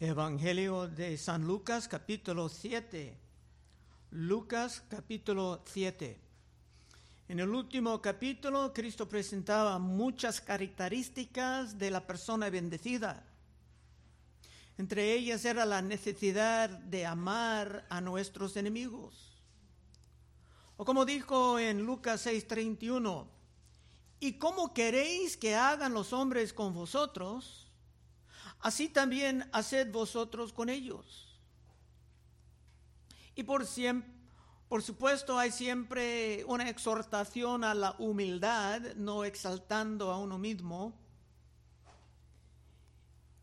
Evangelio de San Lucas capítulo 7. Lucas capítulo 7. En el último capítulo, Cristo presentaba muchas características de la persona bendecida. Entre ellas era la necesidad de amar a nuestros enemigos. O como dijo en Lucas 6:31, ¿y cómo queréis que hagan los hombres con vosotros? Así también haced vosotros con ellos. Y por, siempre, por supuesto hay siempre una exhortación a la humildad, no exaltando a uno mismo.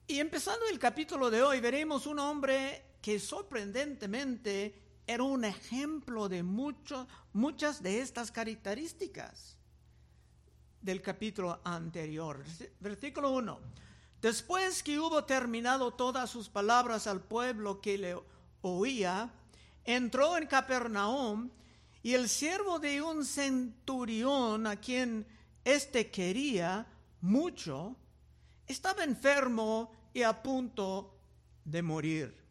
Y empezando el capítulo de hoy, veremos un hombre que sorprendentemente era un ejemplo de muchas de estas características del capítulo anterior. Versículo 1. Después que hubo terminado todas sus palabras al pueblo que le oía, entró en Capernaum y el siervo de un centurión a quien éste quería mucho, estaba enfermo y a punto de morir.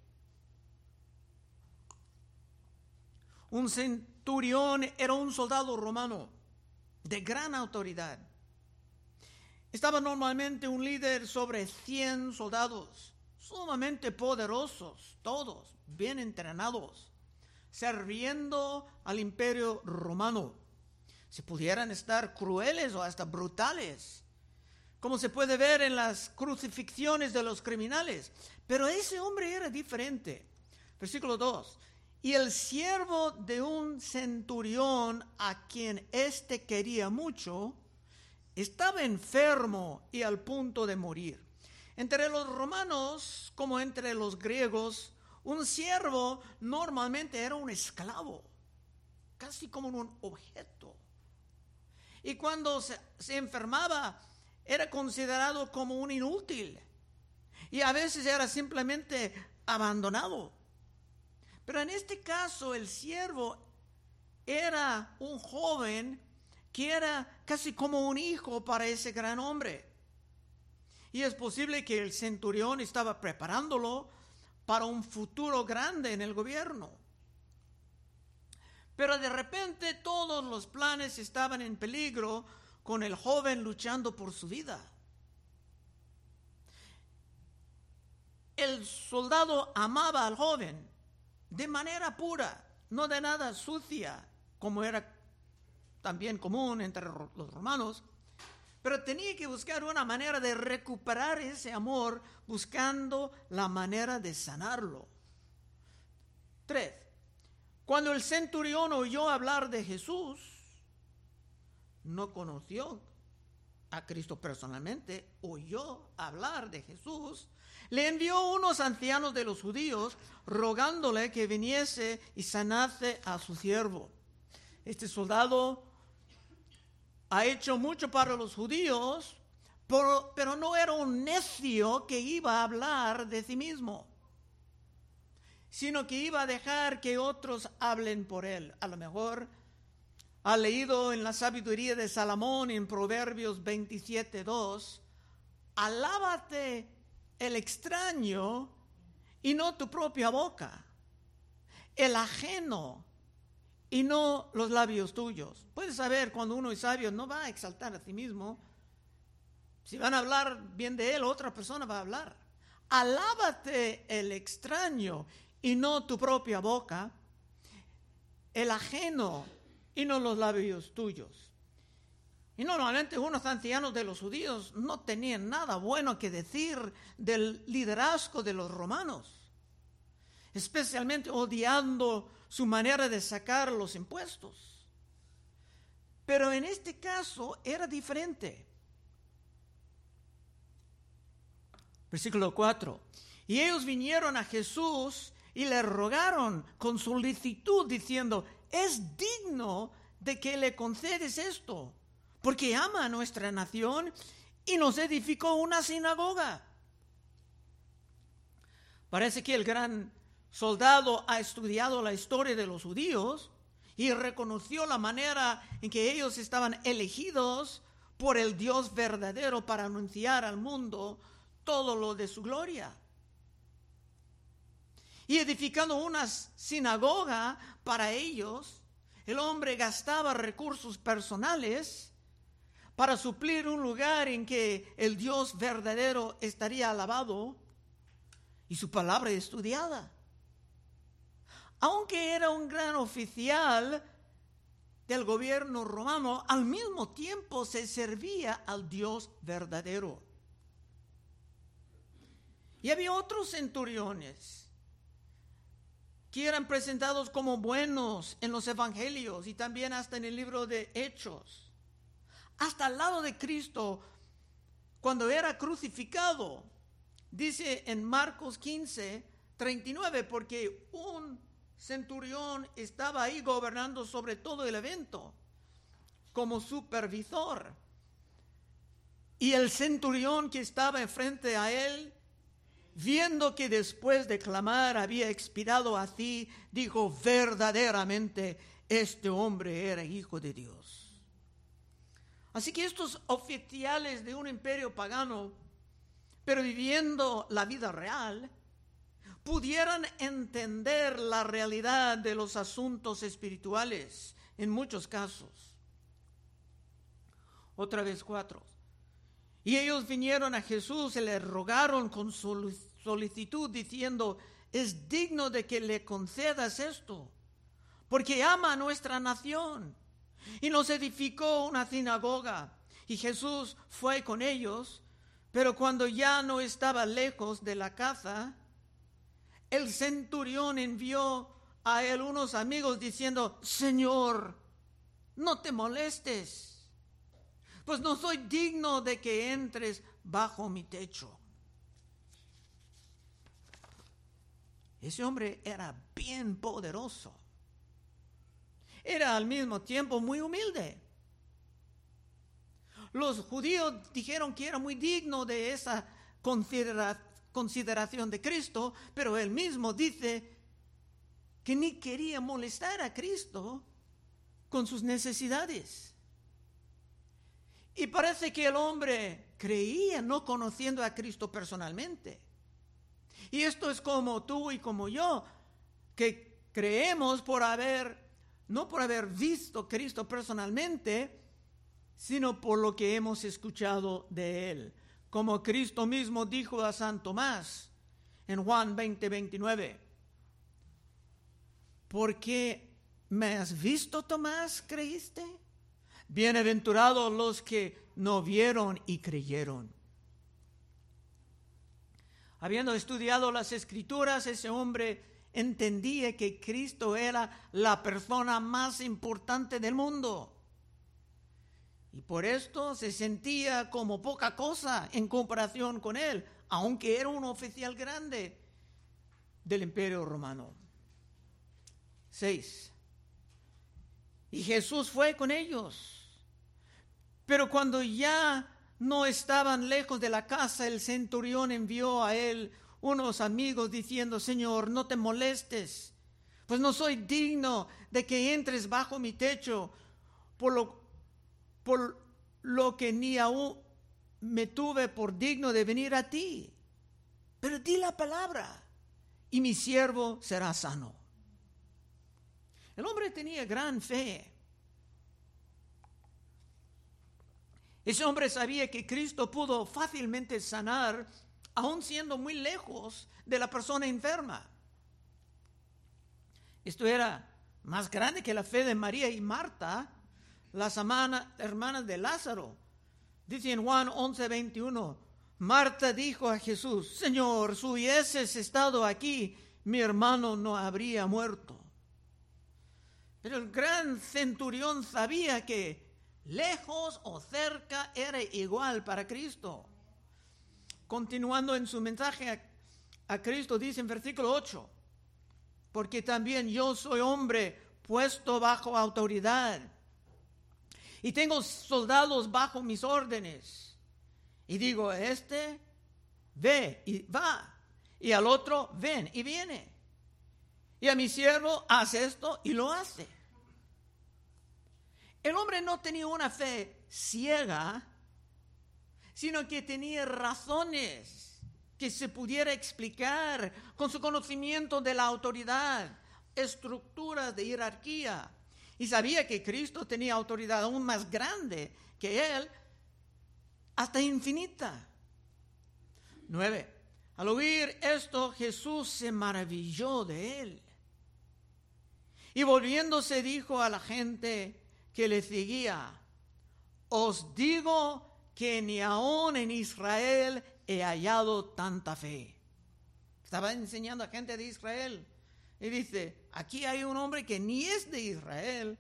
Un centurión era un soldado romano de gran autoridad estaba normalmente un líder sobre 100 soldados, sumamente poderosos, todos bien entrenados, sirviendo al imperio romano. Si pudieran estar crueles o hasta brutales, como se puede ver en las crucifixiones de los criminales. Pero ese hombre era diferente. Versículo 2. Y el siervo de un centurión a quien éste quería mucho, estaba enfermo y al punto de morir. Entre los romanos, como entre los griegos, un siervo normalmente era un esclavo, casi como un objeto. Y cuando se, enfermaba, era considerado como un inútil. Y a veces era simplemente abandonado. Pero en este caso, el siervo era un joven que era casi como un hijo para ese gran hombre. Y es posible que el centurión estaba preparándolo para un futuro grande en el gobierno. Pero de repente todos los planes estaban en peligro con el joven luchando por su vida. El soldado amaba al joven de manera pura, no de nada sucia, como era también común entre los romanos, pero tenía que buscar una manera de recuperar ese amor buscando la manera de sanarlo. Tres, cuando el centurión oyó hablar de Jesús, no conoció a Cristo personalmente, oyó hablar de Jesús, le envió unos ancianos de los judíos rogándole que viniese y sanase a su siervo. Este soldado ha hecho mucho para los judíos, pero, no era un necio que iba a hablar de sí mismo, sino que iba a dejar que otros hablen por él. A lo mejor ha leído en la sabiduría de Salomón en Proverbios 27.2, alábate el extraño y no tu propia boca, el ajeno y no los labios tuyos. Puedes saber cuando uno es sabio, no va a exaltar a sí mismo. Si van a hablar bien de él, otra persona va a hablar. Alábate el extraño y no tu propia boca, el ajeno y no los labios tuyos. Y normalmente unos ancianos de los judíos no tenían nada bueno que decir del liderazgo de los romanos, especialmente odiando su manera de sacar los impuestos. Pero en este caso era diferente. Versículo 4. Y ellos vinieron a Jesús y le rogaron con solicitud diciendo, es digno de que le concedes esto, porque ama a nuestra nación y nos edificó una sinagoga. Parece que el gran soldado ha estudiado la historia de los judíos y reconoció la manera en que ellos estaban elegidos por el Dios verdadero para anunciar al mundo todo lo de su gloria. y edificando una sinagoga para ellos, el hombre gastaba recursos personales para suplir un lugar en que el Dios verdadero estaría alabado y su palabra estudiada. Aunque era un gran oficial del gobierno romano, al mismo tiempo se servía al Dios verdadero. Y había otros centuriones que eran presentados como buenos en los evangelios y también hasta en el libro de Hechos. Hasta al lado de Cristo, cuando era crucificado, dice en Marcos 15, 39, porque un centurión estaba ahí gobernando sobre todo el evento como supervisor. Y el centurión que estaba enfrente a él viendo que después de clamar había expirado así, dijo, verdaderamente este hombre era hijo de Dios. Así que estos oficiales de un imperio pagano, pero viviendo la vida real, pudieran entender la realidad de los asuntos espirituales en muchos casos. Otra vez cuatro. Y ellos vinieron a Jesús y le rogaron con solicitud diciendo, es digno de que le concedas esto, porque ama a nuestra nación. Y nos edificó una sinagoga. Y Jesús fue con ellos, pero cuando ya no estaba lejos de la casa, el centurión envió a él unos amigos diciendo, Señor, no te molestes pues no soy digno de que entres bajo mi techo. Ese hombre era bien poderoso. Era al mismo tiempo muy humilde. Los judíos dijeron que era muy digno de esa consideración de Cristo, pero él mismo dice que ni quería molestar a Cristo con sus necesidades. Y parece que el hombre creía no conociendo a Cristo personalmente. Y esto es como tú y como yo, que creemos por haber, no por haber visto Cristo personalmente, sino por lo que hemos escuchado de Él. Como Cristo mismo dijo a San Tomás en Juan 20, 29. Porque me has visto, Tomás, creíste? Bienaventurados los que no vieron y creyeron. Habiendo estudiado las escrituras, ese hombre entendía que Cristo era la persona más importante del mundo. Y por esto se sentía como poca cosa en comparación con él, aunque era un oficial grande del imperio romano. 6. Y Jesús fue con ellos pero cuando ya no estaban lejos de la casa, el centurión envió a él unos amigos diciendo, Señor, no te molestes, pues no soy digno de que entres bajo mi techo, por lo, por lo que ni aún me tuve por digno de venir a ti. Pero di la palabra y mi siervo será sano. El hombre tenía gran fe Ese hombre sabía que Cristo pudo fácilmente sanar, aun siendo muy lejos de la persona enferma. Esto era más grande que la fe de María y Marta, las hermanas de Lázaro. Dice en Juan 11, 21, Marta dijo a Jesús, Señor, si hubieses estado aquí, mi hermano no habría muerto. Pero el gran centurión sabía que lejos o cerca, era igual para Cristo. Continuando en su mensaje a, Cristo, dice en versículo 8, porque también yo soy hombre puesto bajo autoridad y tengo soldados bajo mis órdenes. Y digo, este ve y va, y al otro ven y viene. Y a mi siervo hace esto y lo hace. El hombre no tenía una fe ciega, sino que tenía razones que se pudiera explicar con su conocimiento de la autoridad, estructuras de jerarquía. Y sabía que Cristo tenía autoridad aún más grande que él, hasta infinita. Nueve. Al oír esto, Jesús se maravilló de él. Y volviéndose dijo a la gente que le seguía, os digo que ni aún en Israel he hallado tanta fe. Estaba enseñando a gente de Israel. Y dice, aquí hay un hombre que ni es de Israel,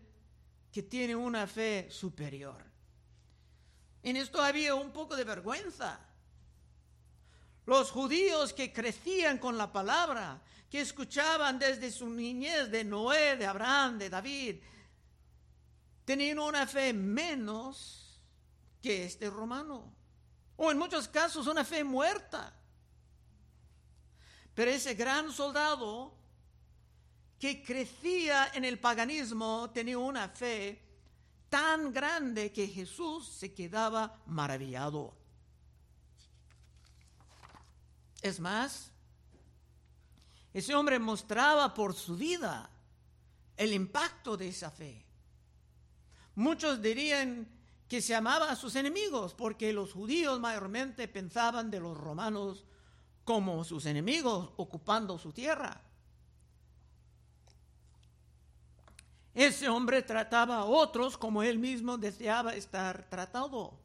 que tiene una fe superior. En esto había un poco de vergüenza. Los judíos que crecían con la palabra, que escuchaban desde su niñez de Noé, de Abraham, de David, tenían una fe menos que este romano. O en muchos casos una fe muerta. Pero ese gran soldado que crecía en el paganismo tenía una fe tan grande que Jesús se quedaba maravillado. Es más, ese hombre mostraba por su vida el impacto de esa fe. Muchos dirían que se amaba a sus enemigos porque los judíos mayormente pensaban de los romanos como sus enemigos ocupando su tierra. Ese hombre trataba a otros como él mismo deseaba estar tratado.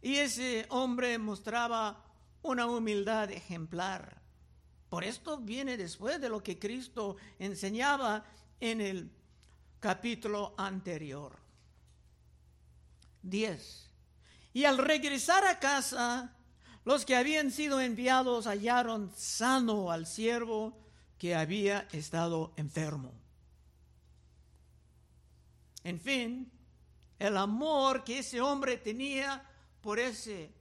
Y ese hombre mostraba una humildad ejemplar. Por esto viene después de lo que Cristo enseñaba en el capítulo anterior. 10. Y al regresar a casa, los que habían sido enviados hallaron sano al siervo que había estado enfermo. En fin, el amor que ese hombre tenía por ese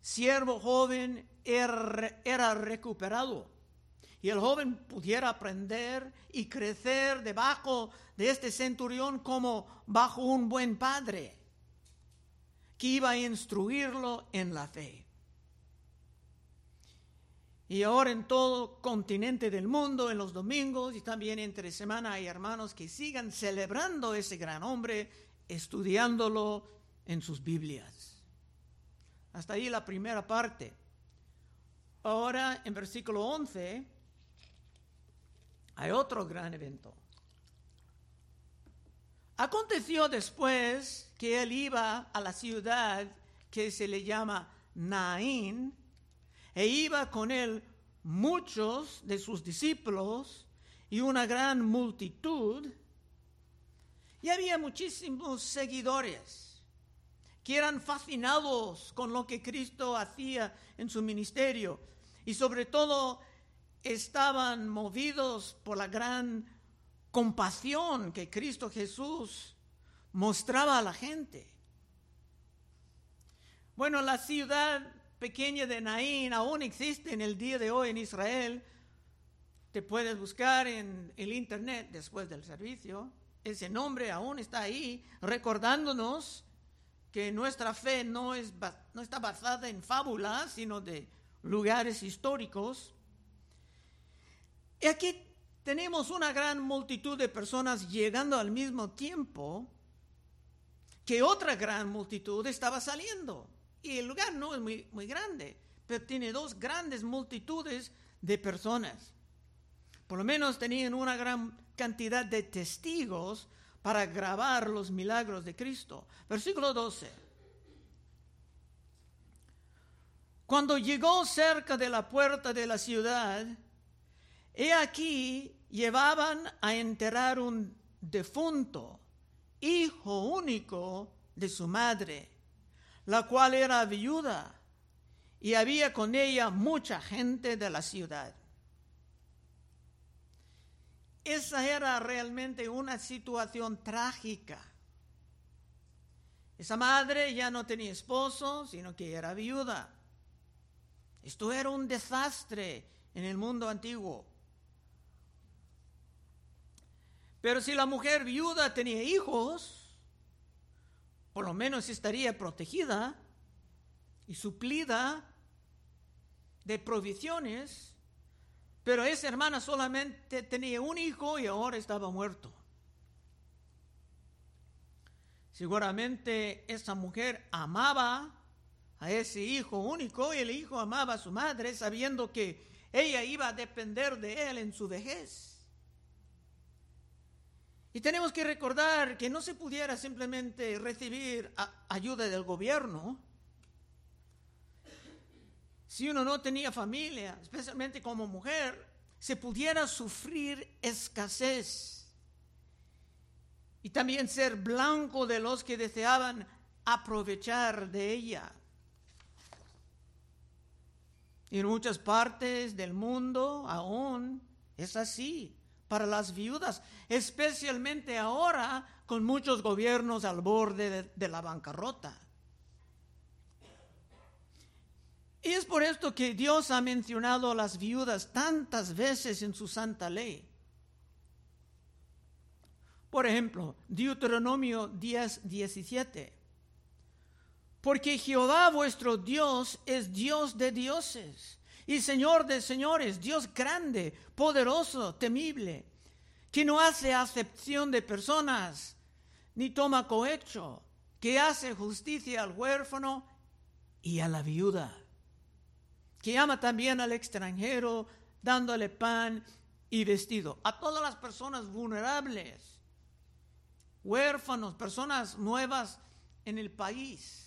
siervo joven era, recuperado y el joven pudiera aprender y crecer debajo de este centurión como bajo un buen padre que iba a instruirlo en la fe. Y ahora en todo continente del mundo, en los domingos y también entre semana hay hermanos que sigan celebrando ese gran hombre, estudiándolo en sus Biblias. Hasta ahí la primera parte. Ahora en versículo 11 hay otro gran evento. Aconteció después que él iba a la ciudad que se le llama Naín, e iba con él muchos de sus discípulos y una gran multitud, y había muchísimos seguidores que eran fascinados con lo que Cristo hacía en su ministerio y sobre todo estaban movidos por la gran compasión que Cristo Jesús mostraba a la gente. Bueno, la ciudad pequeña de Naín aún existe en el día de hoy en Israel. Te puedes buscar en el internet después del servicio. Ese nombre aún está ahí, recordándonos que nuestra fe no, es, no está basada en fábulas, sino de lugares históricos. Y aquí tenemos una gran multitud de personas llegando al mismo tiempo que otra gran multitud estaba saliendo. Y el lugar no es muy, muy grande, pero tiene dos grandes multitudes de personas. Por lo menos tenían una gran cantidad de testigos para grabar los milagros de Cristo. Versículo 12. Cuando llegó cerca de la puerta de la ciudad, he aquí llevaban a enterrar un defunto, hijo único de su madre la cual era viuda, y había con ella mucha gente de la ciudad. Esa era realmente una situación trágica. Esa madre ya no tenía esposo, sino que era viuda. Esto era un desastre en el mundo antiguo. Pero si la mujer viuda tenía hijos, por lo menos estaría protegida y suplida de provisiones, pero esa hermana solamente tenía un hijo y ahora estaba muerto. Seguramente esa mujer amaba a ese hijo único y el hijo amaba a su madre sabiendo que ella iba a depender de él en su vejez. Y tenemos que recordar que no se pudiera simplemente recibir ayuda del gobierno si uno no tenía familia, especialmente como mujer, se pudiera sufrir escasez y también ser blanco de los que deseaban aprovechar de ella. En muchas partes del mundo aún es así para las viudas, especialmente ahora con muchos gobiernos al borde de, la bancarrota. Y es por esto que Dios ha mencionado a las viudas tantas veces en su santa ley. Por ejemplo, Deuteronomio 10, 17. Porque Jehová vuestro Dios es Dios de dioses y Señor de señores, Dios grande, poderoso, temible, que no hace acepción de personas, ni toma cohecho, que hace justicia al huérfano y a la viuda que ama también al extranjero, dándole pan y vestido. A todas las personas vulnerables, huérfanos, personas nuevas en el país.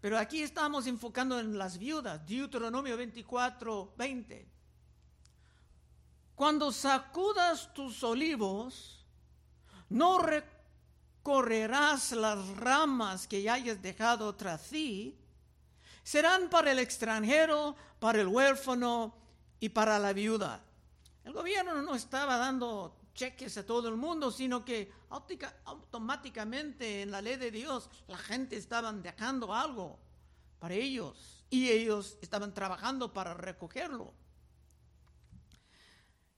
Pero aquí estamos enfocando en las viudas, Deuteronomio 24, 20. Cuando sacudas tus olivos, no recorrerás las ramas que hayas dejado tras ti, serán para el extranjero, para el huérfano y para la viuda. El gobierno no estaba dando cheques a todo el mundo, sino que automáticamente en la ley de Dios la gente estaba dejando algo para ellos y ellos estaban trabajando para recogerlo.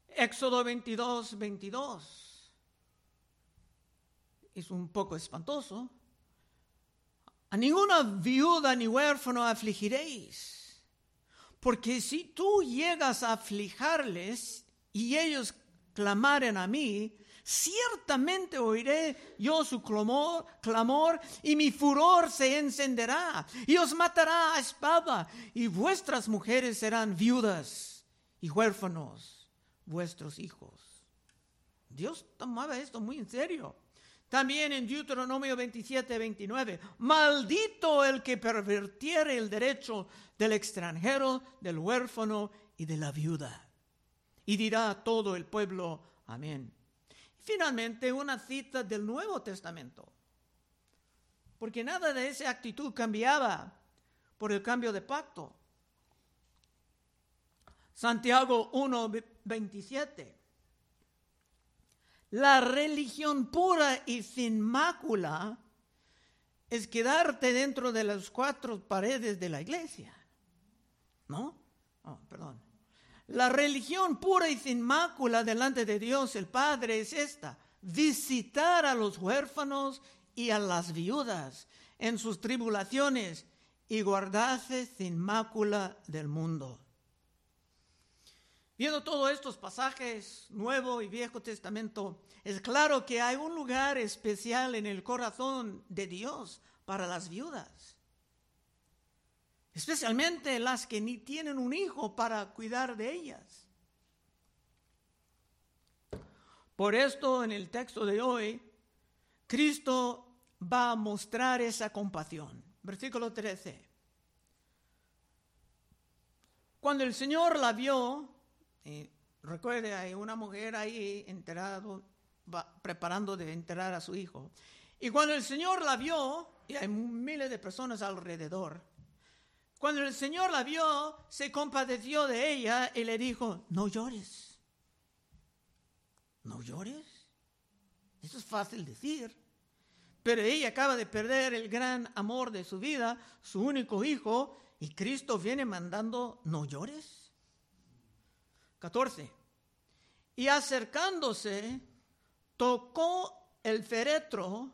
Éxodo 22, 22 es un poco espantoso. A ninguna viuda ni huérfano afligiréis, porque si tú llegas a aflijarles y ellos clamaren a mí, ciertamente oiré yo su clamor, clamor, y mi furor se encenderá y os matará a espada y vuestras mujeres serán viudas y huérfanos vuestros hijos. Dios tomaba esto muy en serio. También en Deuteronomio 27, 29, maldito el que pervertiere el derecho del extranjero, del huérfano y de la viuda. Y dirá todo el pueblo, amén. Finalmente, una cita del Nuevo Testamento. Porque nada de esa actitud cambiaba por el cambio de pacto. Santiago 1, 27. La religión pura y sin mácula es quedarte dentro de las cuatro paredes de la iglesia. ¿No? Oh, perdón. La religión pura y sin mácula delante de Dios el Padre es esta, visitar a los huérfanos y a las viudas en sus tribulaciones y guardarse sin mácula del mundo. Viendo todos estos pasajes, Nuevo y Viejo Testamento, es claro que hay un lugar especial en el corazón de Dios para las viudas, especialmente las que ni tienen un hijo para cuidar de ellas. Por esto en el texto de hoy, Cristo va a mostrar esa compasión. Versículo 13. Cuando el Señor la vio, eh, recuerde, hay una mujer ahí enterado, preparando de enterar a su hijo. Y cuando el Señor la vio, y hay miles de personas alrededor, cuando el Señor la vio, se compadeció de ella y le dijo, no llores. ¿No llores? Eso es fácil decir. Pero ella acaba de perder el gran amor de su vida, su único hijo, y Cristo viene mandando, no llores. 14. Y acercándose, tocó el féretro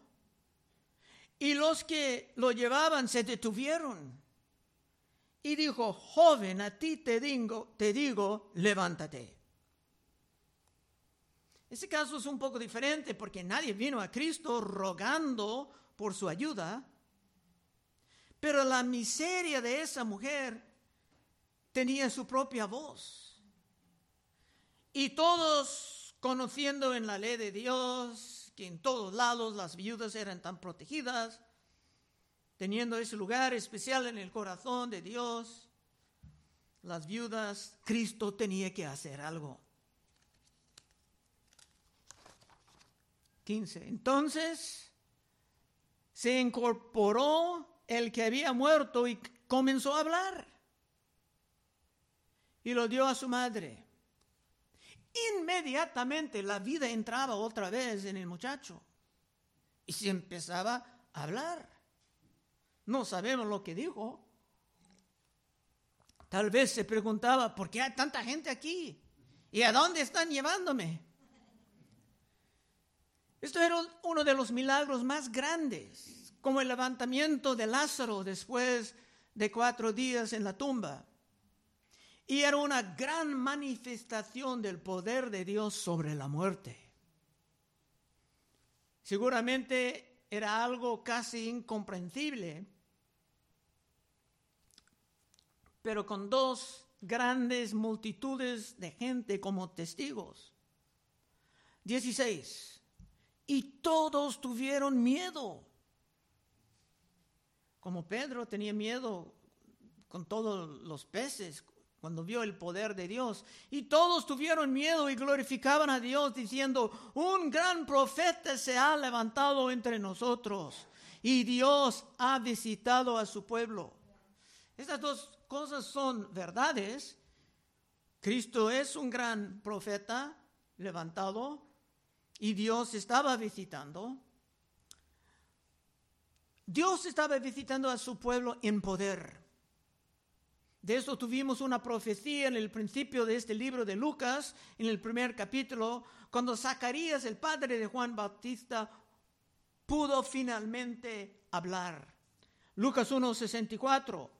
y los que lo llevaban se detuvieron. Y dijo, joven, a ti te digo, te digo, levántate. Este caso es un poco diferente porque nadie vino a Cristo rogando por su ayuda, pero la miseria de esa mujer tenía su propia voz. Y todos conociendo en la ley de Dios que en todos lados las viudas eran tan protegidas, teniendo ese lugar especial en el corazón de Dios, las viudas, Cristo tenía que hacer algo. 15. Entonces se incorporó el que había muerto y comenzó a hablar. Y lo dio a su madre. Inmediatamente la vida entraba otra vez en el muchacho. Y se empezaba a hablar. No sabemos lo que dijo. Tal vez se preguntaba, ¿por qué hay tanta gente aquí? ¿Y a dónde están llevándome? Esto era uno de los milagros más grandes, como el levantamiento de Lázaro después de cuatro días en la tumba. Y era una gran manifestación del poder de Dios sobre la muerte. Seguramente era algo casi incomprensible, pero con dos grandes multitudes de gente como testigos. 16 y todos tuvieron miedo. Como Pedro tenía miedo con todos los peces cuando vio el poder de Dios. Y todos tuvieron miedo y glorificaban a Dios diciendo, un gran profeta se ha levantado entre nosotros y Dios ha visitado a su pueblo. Estas dos cosas son verdades. Cristo es un gran profeta levantado y Dios estaba visitando. Dios estaba visitando a su pueblo en poder. De eso tuvimos una profecía en el principio de este libro de Lucas, en el primer capítulo, cuando Zacarías, el padre de Juan Bautista, pudo finalmente hablar. Lucas 1:64.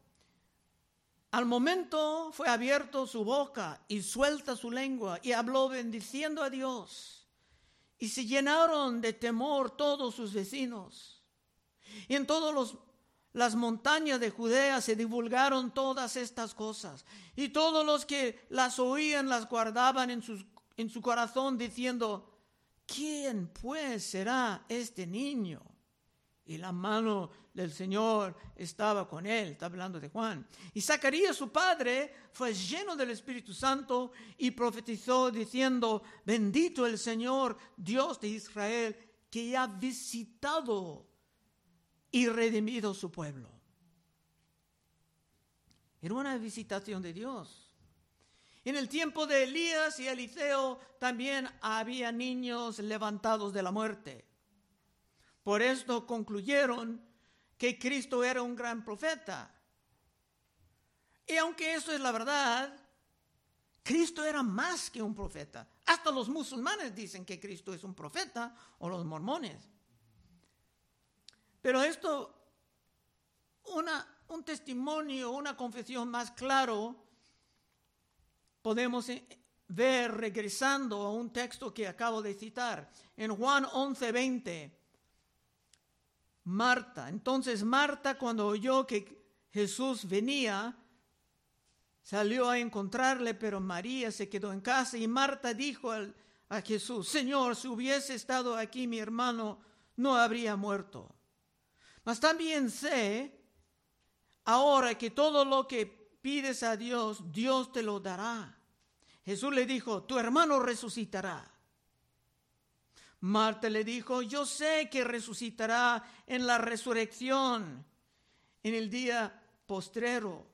Al momento fue abierto su boca y suelta su lengua y habló bendiciendo a Dios. Y se llenaron de temor todos sus vecinos. Y en todas las montañas de Judea se divulgaron todas estas cosas. Y todos los que las oían las guardaban en, en su corazón diciendo, ¿quién pues será este niño? Y la mano del Señor estaba con él, está hablando de Juan. Y Zacarías, su padre, fue lleno del Espíritu Santo y profetizó diciendo, bendito el Señor, Dios de Israel, que ha visitado y redimido su pueblo. Era una visitación de Dios. En el tiempo de Elías y Eliseo también había niños levantados de la muerte. Por esto concluyeron que Cristo era un gran profeta. Y aunque eso es la verdad, Cristo era más que un profeta. Hasta los musulmanes dicen que Cristo es un profeta o los mormones. Pero esto, una, un testimonio, una confesión más claro, podemos eh, ver regresando a un texto que acabo de citar. En Juan 11:20 Marta. Entonces Marta cuando oyó que Jesús venía, salió a encontrarle, pero María se quedó en casa y Marta dijo a Jesús, Señor, si hubiese estado aquí mi hermano, no habría muerto. Mas también sé ahora que todo lo que pides a Dios, Dios te lo dará. Jesús le dijo, tu hermano resucitará. Marta le dijo, yo sé que resucitará en la resurrección, en el día postrero.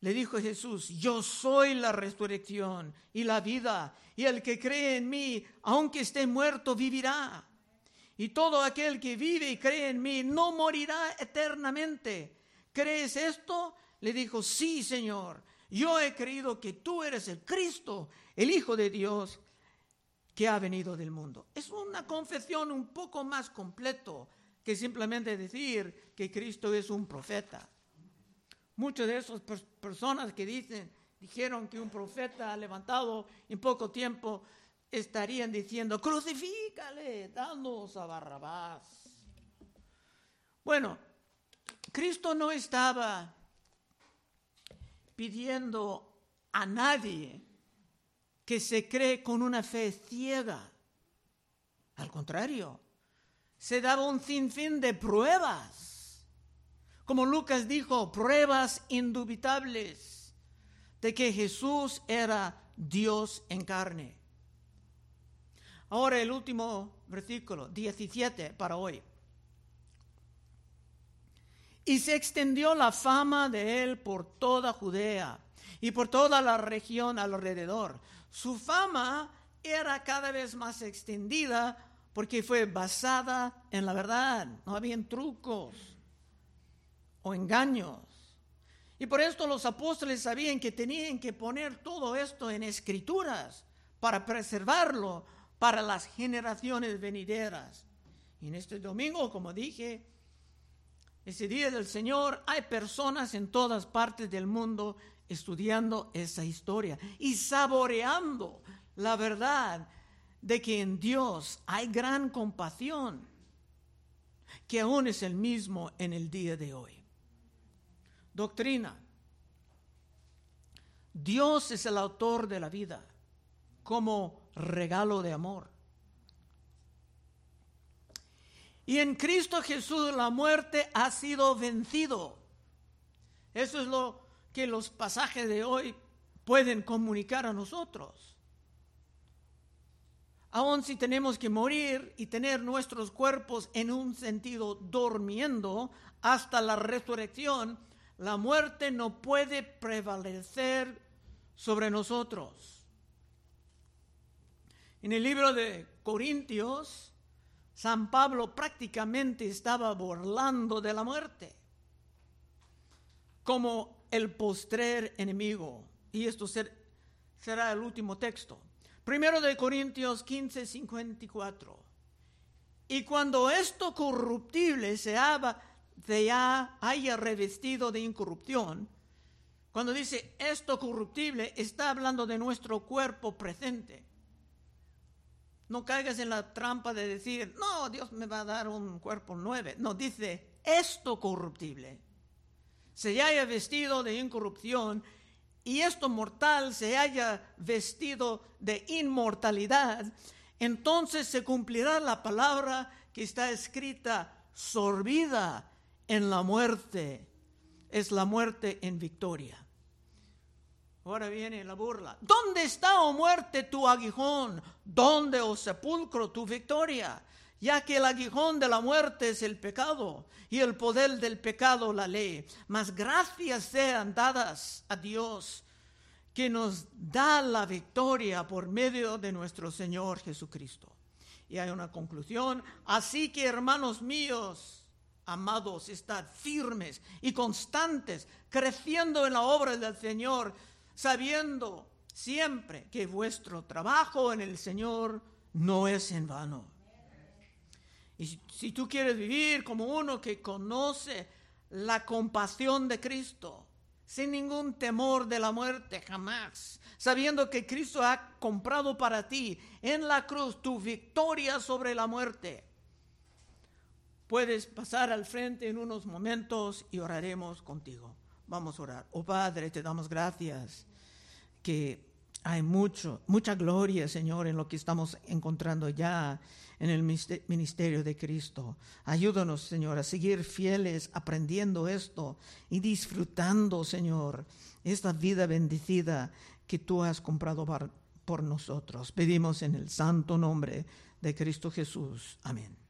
Le dijo Jesús, yo soy la resurrección y la vida, y el que cree en mí, aunque esté muerto, vivirá. Y todo aquel que vive y cree en mí no morirá eternamente. ¿Crees esto? Le dijo, sí, Señor, yo he creído que tú eres el Cristo, el Hijo de Dios, que ha venido del mundo. Es una confesión un poco más completo que simplemente decir que Cristo es un profeta. Muchas de esas personas que dicen, dijeron que un profeta levantado en poco tiempo estarían diciendo, crucifícale, danos a Barrabás. Bueno, Cristo no estaba pidiendo a nadie que se cree con una fe ciega. Al contrario, se daba un sinfín de pruebas. Como Lucas dijo, pruebas indubitables de que Jesús era Dios en carne. Ahora el último versículo, 17 para hoy. Y se extendió la fama de él por toda Judea y por toda la región alrededor. Su fama era cada vez más extendida porque fue basada en la verdad, no habían trucos o engaños. Y por esto los apóstoles sabían que tenían que poner todo esto en escrituras para preservarlo para las generaciones venideras. Y en este domingo, como dije, ese día del Señor, hay personas en todas partes del mundo estudiando esa historia y saboreando la verdad de que en Dios hay gran compasión, que aún es el mismo en el día de hoy. Doctrina. Dios es el autor de la vida como regalo de amor. Y en Cristo Jesús la muerte ha sido vencido. Eso es lo que los pasajes de hoy pueden comunicar a nosotros. Aun si tenemos que morir y tener nuestros cuerpos en un sentido durmiendo hasta la resurrección, la muerte no puede prevalecer sobre nosotros. En el libro de Corintios, San Pablo prácticamente estaba burlando de la muerte como el postrer enemigo. Y esto será el último texto. Primero de Corintios 15, 54. Y cuando esto corruptible se, haya revestido de incorrupción, cuando dice esto corruptible, está hablando de nuestro cuerpo presente. No caigas en la trampa de decir, no, Dios me va a dar un cuerpo nuevo. No, dice, esto corruptible se haya vestido de incorrupción y esto mortal se haya vestido de inmortalidad, entonces se cumplirá la palabra que está escrita, sorbida en la muerte. Es la muerte en victoria. Ahora viene la burla. ¿Dónde está, oh muerte, tu aguijón? ¿Dónde, oh sepulcro, tu victoria? Ya que el aguijón de la muerte es el pecado y el poder del pecado la ley. Mas gracias sean dadas a Dios que nos da la victoria por medio de nuestro Señor Jesucristo. Y hay una conclusión. Así que, hermanos míos, amados, estad firmes y constantes, creciendo en la obra del Señor sabiendo siempre que vuestro trabajo en el Señor no es en vano. Y si, tú quieres vivir como uno que conoce la compasión de Cristo, sin ningún temor de la muerte jamás, sabiendo que Cristo ha comprado para ti en la cruz tu victoria sobre la muerte. Puedes pasar al frente en unos momentos y oraremos contigo. Vamos a orar. Oh Padre, te damos gracias que hay mucho, mucha gloria, Señor, en lo que estamos encontrando ya en el ministerio de Cristo. Ayúdanos, Señor, a seguir fieles, aprendiendo esto y disfrutando, Señor, esta vida bendecida que tú has comprado por nosotros. Pedimos en el santo nombre de Cristo Jesús. Amén.